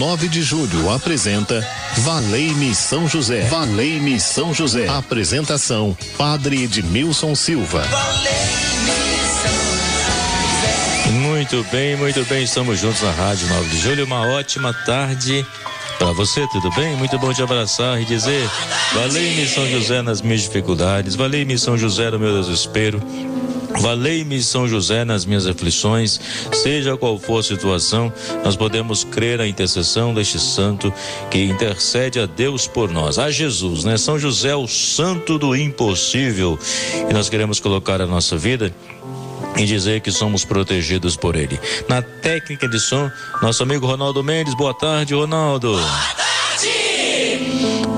Rádio 9 de Julho apresenta Valei-me São José. Valei-me São José. Apresentação: Padre Edmilson Silva. Muito bem, muito bem. Estamos juntos na Rádio 9 de Julho. Uma ótima tarde para você, tudo bem? Muito bom te abraçar e dizer: Valei-me São José nas minhas dificuldades, valei-me São José no meu desespero. Valei-me São José nas minhas aflições, seja qual for a situação, nós podemos crer na intercessão deste santo que intercede a Deus por nós, a Jesus, né? São José, o santo do impossível, e nós queremos colocar a nossa vida e dizer que somos protegidos por ele. Na técnica de som, nosso amigo Ronaldo Mendes. Boa tarde, Ronaldo. Boa tarde.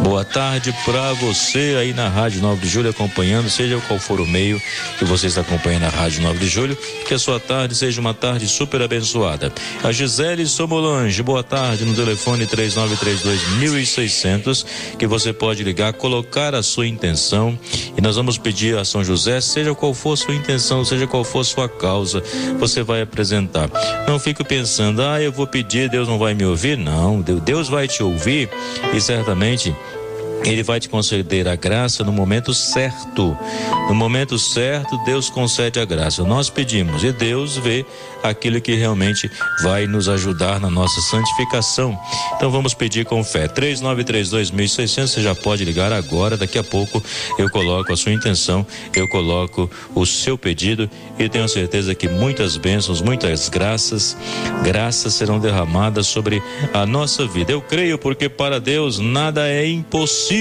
Boa tarde para você aí na Rádio 9 de Julho acompanhando, seja qual for o meio que você está acompanhando a Rádio 9 de Julho, que a sua tarde seja uma tarde super abençoada. A Gisele Somolange, boa tarde no telefone 3932 que você pode ligar, colocar a sua intenção e nós vamos pedir a São José, seja qual for sua intenção, seja qual for sua causa, você vai apresentar. Não fique pensando, ah, eu vou pedir, Deus não vai me ouvir. Não, Deus vai te ouvir e certamente ele vai te conceder a graça no momento certo. No momento certo, Deus concede a graça. Nós pedimos e Deus vê aquilo que realmente vai nos ajudar na nossa santificação. Então vamos pedir com fé. 3932.600, você já pode ligar agora. Daqui a pouco eu coloco a sua intenção, eu coloco o seu pedido e tenho certeza que muitas bênçãos, muitas graças, graças serão derramadas sobre a nossa vida. Eu creio porque para Deus nada é impossível.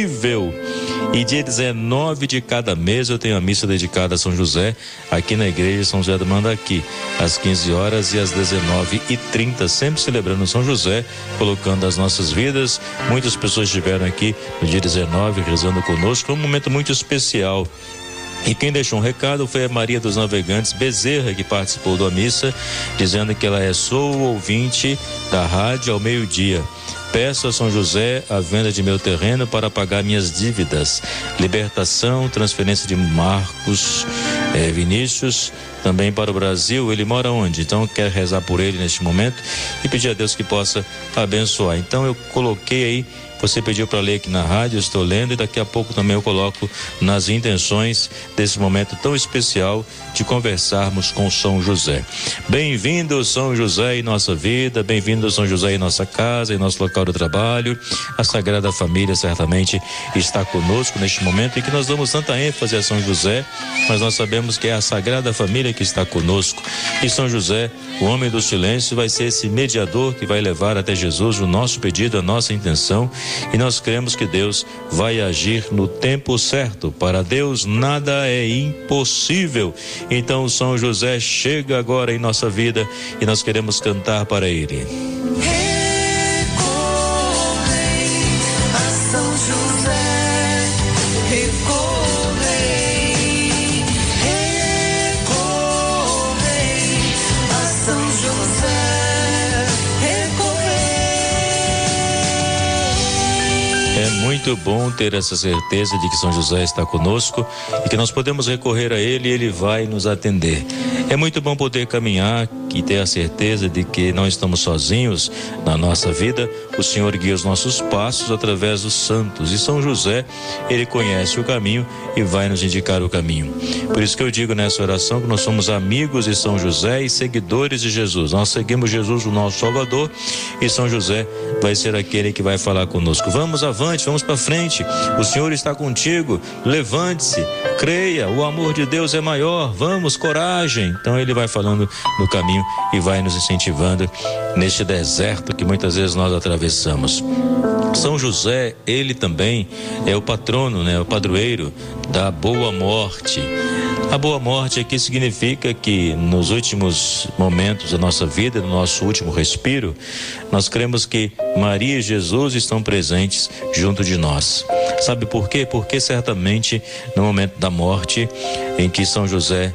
E dia 19 de cada mês eu tenho a missa dedicada a São José aqui na igreja São José do Mandaqui, às 15 horas e às 19h30, sempre celebrando São José, colocando as nossas vidas. Muitas pessoas estiveram aqui no dia 19 rezando conosco, um momento muito especial. E quem deixou um recado foi a Maria dos Navegantes Bezerra, que participou da missa, dizendo que ela é sou ouvinte da rádio ao meio-dia. Peço a São José a venda de meu terreno para pagar minhas dívidas. Libertação, transferência de Marcos eh, Vinícius, também para o Brasil. Ele mora onde? Então quero rezar por ele neste momento e pedir a Deus que possa abençoar. Então eu coloquei aí você pediu para ler aqui na rádio, estou lendo e daqui a pouco também eu coloco nas intenções desse momento tão especial de conversarmos com São José. Bem-vindo São José em nossa vida, bem-vindo São José em nossa casa, em nosso local de trabalho. A Sagrada Família certamente está conosco neste momento e que nós damos tanta ênfase a São José, mas nós sabemos que é a Sagrada Família que está conosco. E São José, o homem do silêncio, vai ser esse mediador que vai levar até Jesus o nosso pedido, a nossa intenção e nós cremos que Deus vai agir no tempo certo. Para Deus nada é impossível. Então São José chega agora em nossa vida e nós queremos cantar para ele. Muito bom ter essa certeza de que São José está conosco e que nós podemos recorrer a Ele e Ele vai nos atender. É muito bom poder caminhar e ter a certeza de que não estamos sozinhos na nossa vida. O Senhor guia os nossos passos através dos santos e São José, ele conhece o caminho e vai nos indicar o caminho. Por isso que eu digo nessa oração que nós somos amigos de São José e seguidores de Jesus. Nós seguimos Jesus, o nosso Salvador, e São José vai ser aquele que vai falar conosco. Vamos avante, vamos para frente. O Senhor está contigo. Levante-se, creia, o amor de Deus é maior. Vamos, coragem. Então ele vai falando no caminho e vai nos incentivando neste deserto que muitas vezes nós atravessamos. São José, ele também é o patrono, né, o padroeiro da boa morte. A boa morte aqui significa que nos últimos momentos da nossa vida, no nosso último respiro, nós cremos que Maria e Jesus estão presentes junto de nós. Sabe por quê? Porque certamente no momento da morte, em que São José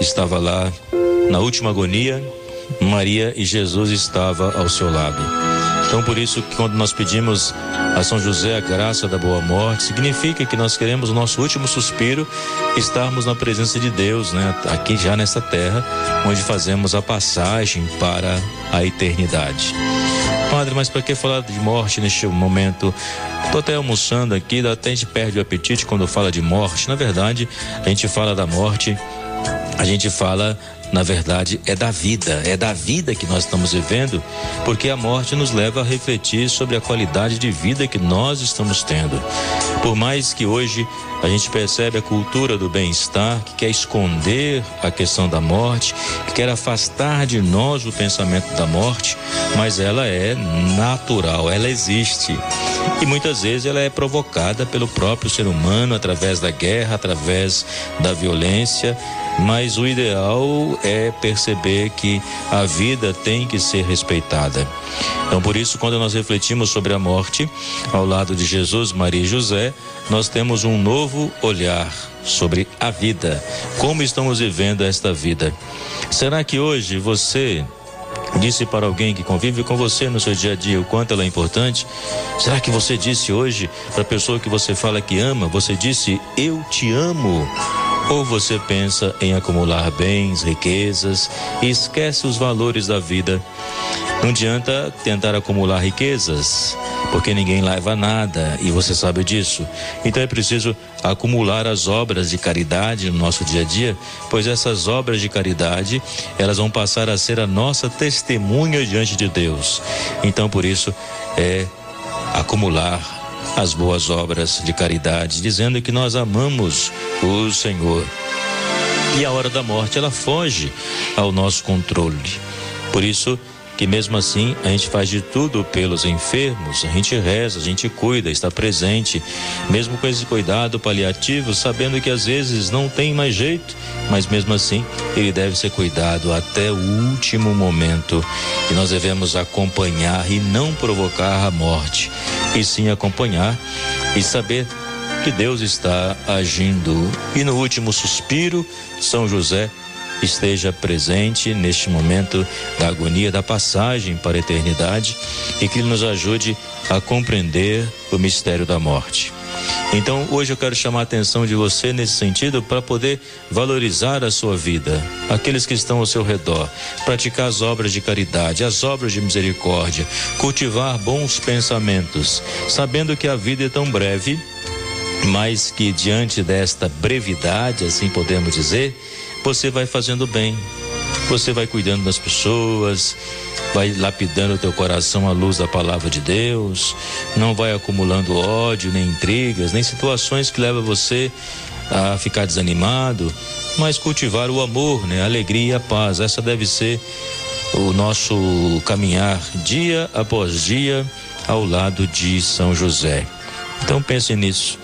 estava lá na última agonia, Maria e Jesus estava ao seu lado. Então, por isso que quando nós pedimos a São José a graça da boa morte, significa que nós queremos o nosso último suspiro estarmos na presença de Deus, né? Aqui já nessa terra, onde fazemos a passagem para a eternidade. Padre, mas para que falar de morte neste momento? Estou até almoçando aqui, até a gente perde o apetite quando fala de morte. Na verdade, a gente fala da morte, a gente fala na verdade, é da vida, é da vida que nós estamos vivendo, porque a morte nos leva a refletir sobre a qualidade de vida que nós estamos tendo. Por mais que hoje a gente percebe a cultura do bem-estar, que quer esconder a questão da morte, que quer afastar de nós o pensamento da morte, mas ela é natural, ela existe. E muitas vezes ela é provocada pelo próprio ser humano através da guerra, através da violência, mas o ideal é perceber que a vida tem que ser respeitada. Então, por isso, quando nós refletimos sobre a morte, ao lado de Jesus, Maria e José, nós temos um novo olhar sobre a vida, como estamos vivendo esta vida. Será que hoje você disse para alguém que convive com você no seu dia a dia o quanto ela é importante? Será que você disse hoje para a pessoa que você fala que ama, você disse eu te amo? Ou você pensa em acumular bens, riquezas e esquece os valores da vida? Não adianta tentar acumular riquezas, porque ninguém leva nada e você sabe disso. Então é preciso acumular as obras de caridade no nosso dia a dia, pois essas obras de caridade, elas vão passar a ser a nossa testemunha diante de Deus. Então por isso é acumular as boas obras de caridade, dizendo que nós amamos o Senhor. E a hora da morte ela foge ao nosso controle. Por isso, que mesmo assim a gente faz de tudo pelos enfermos, a gente reza, a gente cuida, está presente, mesmo com esse cuidado paliativo, sabendo que às vezes não tem mais jeito, mas mesmo assim ele deve ser cuidado até o último momento e nós devemos acompanhar e não provocar a morte, e sim acompanhar e saber que Deus está agindo. E no último suspiro, São José esteja presente neste momento da agonia, da passagem para a eternidade e que Ele nos ajude a compreender o mistério da morte. Então, hoje eu quero chamar a atenção de você nesse sentido para poder valorizar a sua vida, aqueles que estão ao seu redor, praticar as obras de caridade, as obras de misericórdia, cultivar bons pensamentos, sabendo que a vida é tão breve, mas que diante desta brevidade, assim podemos dizer, você vai fazendo bem, você vai cuidando das pessoas, vai lapidando o teu coração à luz da palavra de Deus, não vai acumulando ódio, nem intrigas, nem situações que levam você a ficar desanimado, mas cultivar o amor, né? A alegria e a paz. Essa deve ser o nosso caminhar dia após dia ao lado de São José. Então pense nisso.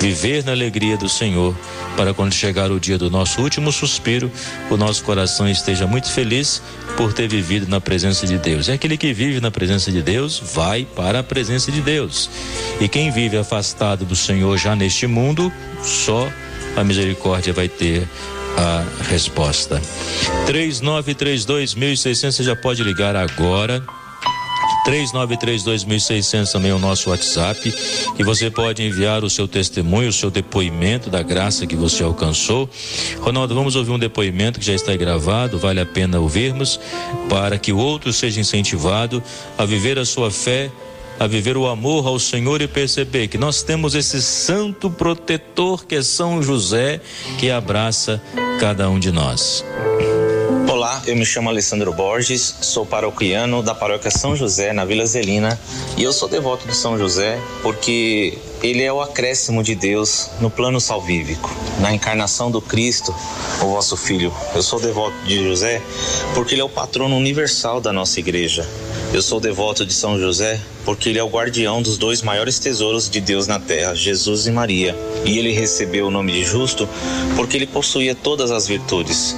Viver na alegria do Senhor para quando chegar o dia do nosso último suspiro, o nosso coração esteja muito feliz por ter vivido na presença de Deus. E aquele que vive na presença de Deus vai para a presença de Deus. E quem vive afastado do Senhor já neste mundo, só a misericórdia vai ter a resposta. 3932 1600 você já pode ligar agora 3932.600 também é o nosso WhatsApp, e você pode enviar o seu testemunho, o seu depoimento da graça que você alcançou. Ronaldo, vamos ouvir um depoimento que já está gravado, vale a pena ouvirmos, para que o outro seja incentivado a viver a sua fé a viver o amor ao Senhor e perceber que nós temos esse santo protetor que é São José, que abraça cada um de nós. Olá, eu me chamo Alessandro Borges, sou paroquiano da paróquia São José, na Vila Zelina, e eu sou devoto de São José porque ele é o acréscimo de Deus no plano salvífico, na encarnação do Cristo, o vosso Filho. Eu sou devoto de José porque ele é o patrono universal da nossa igreja. Eu sou devoto de São José porque ele é o guardião dos dois maiores tesouros de Deus na terra, Jesus e Maria. E ele recebeu o nome de justo porque ele possuía todas as virtudes.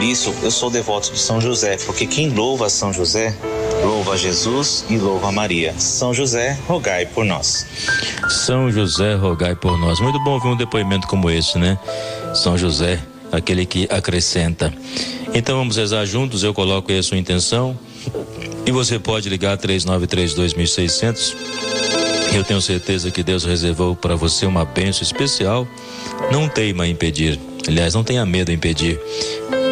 Por isso, eu sou devoto de São José, porque quem louva São José, louva Jesus e louva Maria. São José, rogai por nós. São José, rogai por nós. Muito bom ver um depoimento como esse, né? São José, aquele que acrescenta. Então vamos rezar juntos, eu coloco aí a sua intenção E você pode ligar 3932.600. Eu tenho certeza que Deus reservou para você uma bênção especial. Não teima em pedir. Aliás, não tenha medo em pedir.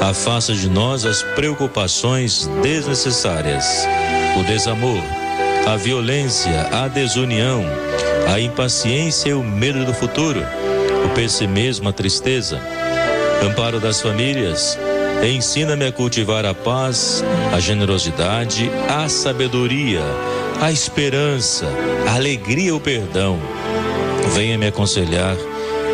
Afasta de nós as preocupações desnecessárias o desamor, a violência, a desunião, a impaciência e o medo do futuro, o pessimismo, a tristeza. Amparo das famílias, ensina-me a cultivar a paz, a generosidade, a sabedoria, a esperança, a alegria e o perdão. Venha me aconselhar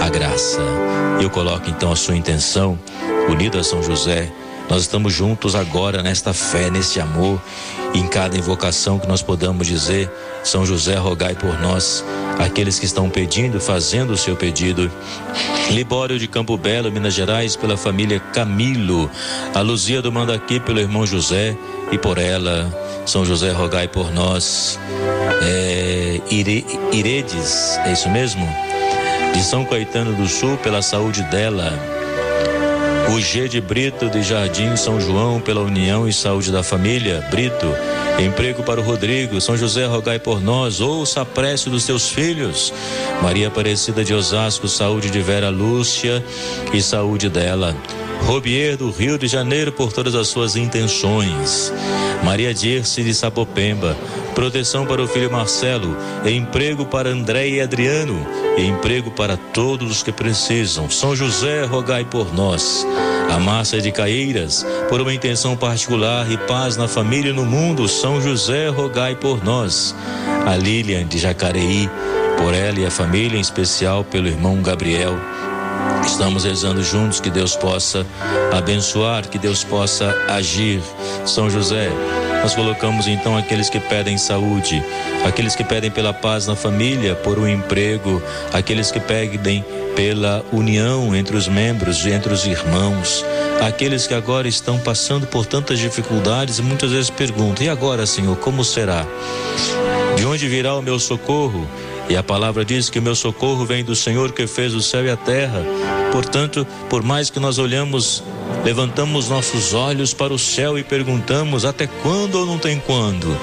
a graça. Eu coloco então a sua intenção, unida a São José. Nós estamos juntos agora nesta fé, neste amor em cada invocação que nós podamos dizer, São José, rogai por nós, aqueles que estão pedindo, fazendo o seu pedido. Libório de Campo Belo, Minas Gerais, pela família Camilo. A Luzia do Mandaqui pelo irmão José e por ela. São José, rogai por nós. É, Ire, Iredes, é isso mesmo? De São Caetano do Sul, pela saúde dela. O G de Brito de Jardim São João pela união e saúde da família. Brito, emprego para o Rodrigo. São José, rogai por nós. Ouça a prece dos teus filhos. Maria Aparecida de Osasco, saúde de Vera Lúcia e saúde dela. Robier do Rio de Janeiro por todas as suas intenções. Maria Dirce de Sapopemba, proteção para o filho Marcelo, emprego para André e Adriano, e emprego para todos os que precisam. São José, rogai por nós. A Márcia de Caeiras, por uma intenção particular e paz na família e no mundo. São José, rogai por nós. A Lilian de Jacareí, por ela e a família, em especial pelo irmão Gabriel. Estamos rezando juntos que Deus possa abençoar, que Deus possa agir. São José, nós colocamos então aqueles que pedem saúde, aqueles que pedem pela paz na família, por um emprego, aqueles que pedem pela união entre os membros, entre os irmãos, aqueles que agora estão passando por tantas dificuldades e muitas vezes perguntam: e agora, Senhor, como será? De onde virá o meu socorro? E a palavra diz que o meu socorro vem do Senhor que fez o céu e a terra. Portanto, por mais que nós olhamos levantamos nossos olhos para o céu e perguntamos: até quando ou não tem quando?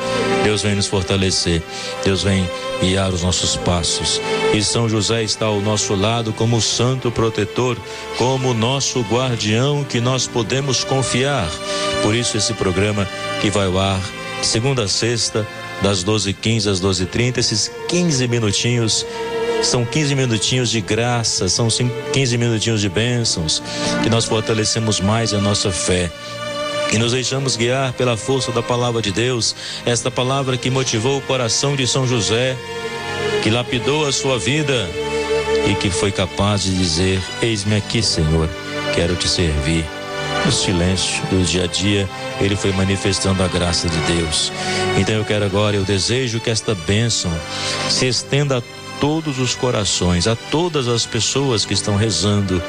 Deus vem nos fortalecer, Deus vem guiar os nossos passos. E São José está ao nosso lado como santo protetor, como nosso guardião que nós podemos confiar. Por isso, esse programa que vai ao ar, segunda a sexta, das 12h15 às 12h30, esses 15 minutinhos são 15 minutinhos de graça, são 15 minutinhos de bênçãos, que nós fortalecemos mais a nossa fé e nos deixamos guiar pela força da palavra de Deus, esta palavra que motivou o coração de São José, que lapidou a sua vida e que foi capaz de dizer: Eis-me aqui, Senhor, quero te servir. No silêncio do dia a dia, ele foi manifestando a graça de Deus. Então eu quero agora, eu desejo que esta bênção se estenda a todos os corações, a todas as pessoas que estão rezando.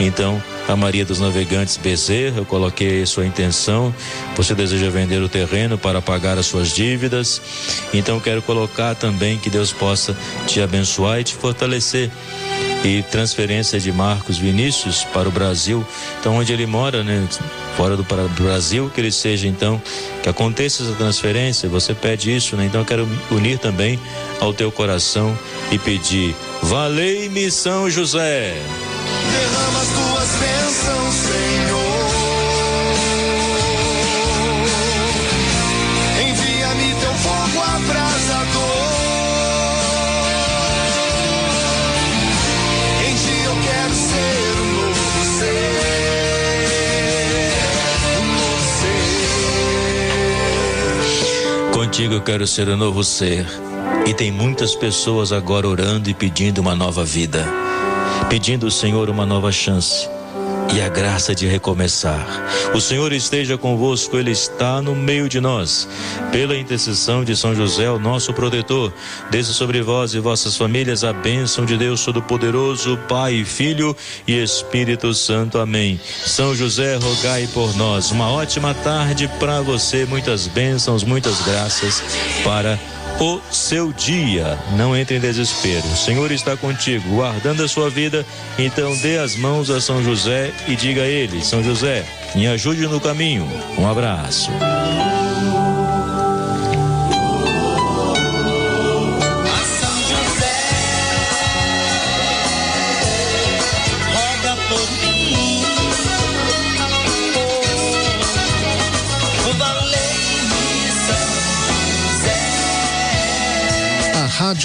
Então, a Maria dos Navegantes Bezerra, eu coloquei sua intenção. Você deseja vender o terreno para pagar as suas dívidas. Então, quero colocar também que Deus possa te abençoar e te fortalecer e transferência de Marcos Vinícius para o Brasil, então onde ele mora, né, fora do Brasil, que ele seja então, que aconteça essa transferência, você pede isso, né? Então eu quero unir também ao teu coração e pedir: Valei-me São José. Derrama as tuas bênçãos, Senhor. Eu quero ser um novo ser. E tem muitas pessoas agora orando e pedindo uma nova vida, pedindo ao Senhor uma nova chance e a graça de recomeçar. O Senhor esteja convosco, Ele está no meio de nós. Pela intercessão de São José, o nosso protetor, desça sobre vós e vossas famílias a bênção de Deus Todo-Poderoso, Pai, Filho e Espírito Santo. Amém. São José, rogai por nós. Uma ótima tarde para você, muitas bênçãos, muitas graças para o seu dia. Não entre em desespero. O Senhor está contigo, guardando a sua vida. Então dê as mãos a São José e diga a ele: São José, me ajude no caminho. Um abraço.